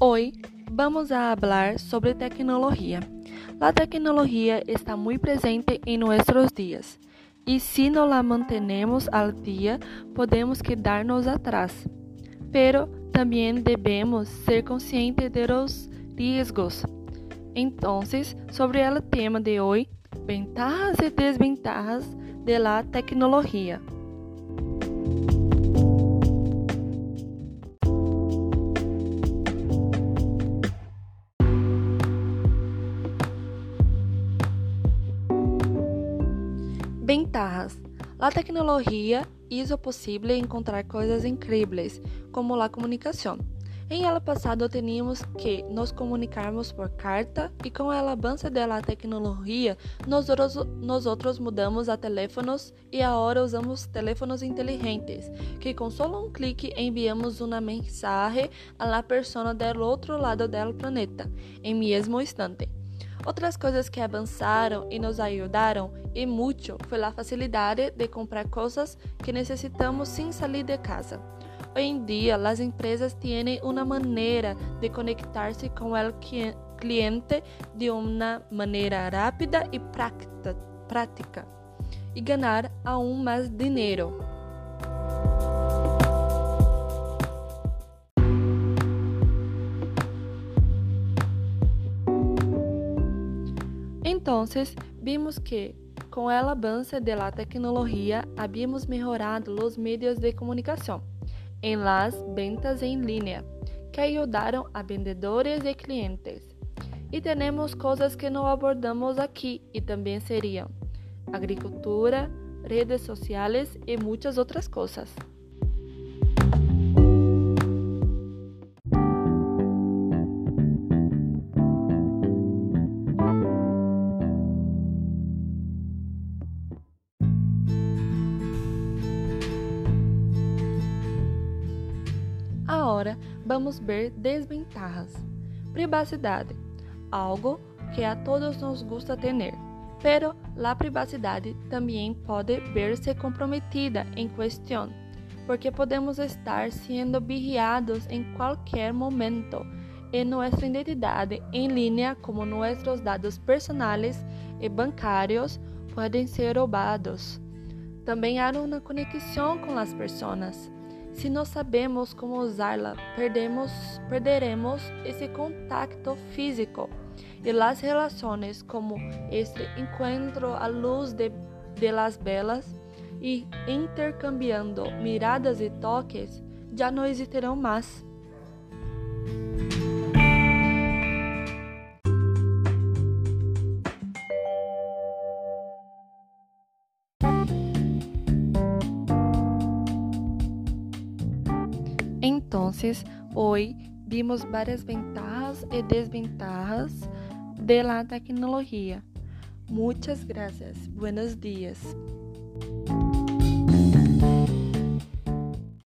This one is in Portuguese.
Hoy vamos a hablar sobre tecnología. La tecnología está muy presente en nuestros días y si no la mantenemos al día podemos quedarnos atrás. Pero también debemos ser conscientes de los riesgos. Entonces, sobre el tema de hoy, ventajas y desventajas de la tecnología. Ventajas. A tecnologia hizo posible encontrar coisas incríveis, como a comunicação. Em ano passado, tínhamos que nos comunicarmos por carta e com o avanço da tecnologia, nós, nós outros mudamos a teléfonos e agora usamos teléfonos inteligentes, que com só um clique enviamos uma mensagem à pessoa do outro lado do planeta, em mesmo instante. Outras coisas que avançaram e nos ajudaram e muito foi a facilidade de comprar coisas que necessitamos sem sair de casa. Hoje em dia, as empresas têm uma maneira de conectar-se com o cliente de uma maneira rápida e prática e ganhar aún mais dinheiro. Entonces, vimos que com el avance de la tecnología habíamos mejorado los medios de comunicación en las ventas en línea, que ayudaron a vendedores y clientes. E temos coisas que não abordamos aqui e também seriam agricultura, redes sociais e muitas outras coisas. Agora vamos ver desventajas. Privacidade, algo que a todos nos gusta ter, pero a privacidade também pode ver-se comprometida em questão, porque podemos estar sendo vigiados em qualquer momento e nossa identidade em linha, como nossos dados personais e bancários, podem ser roubados. Também há uma conexão com as pessoas se não sabemos como usá-la, perdemos, perderemos esse contato físico e as relações como este encontro à luz de, de las velas e intercambiando miradas e toques já não existirão mais. Entonces, hoy vimos varias ventajas y desventajas de la tecnología. Muchas gracias. Buenos días.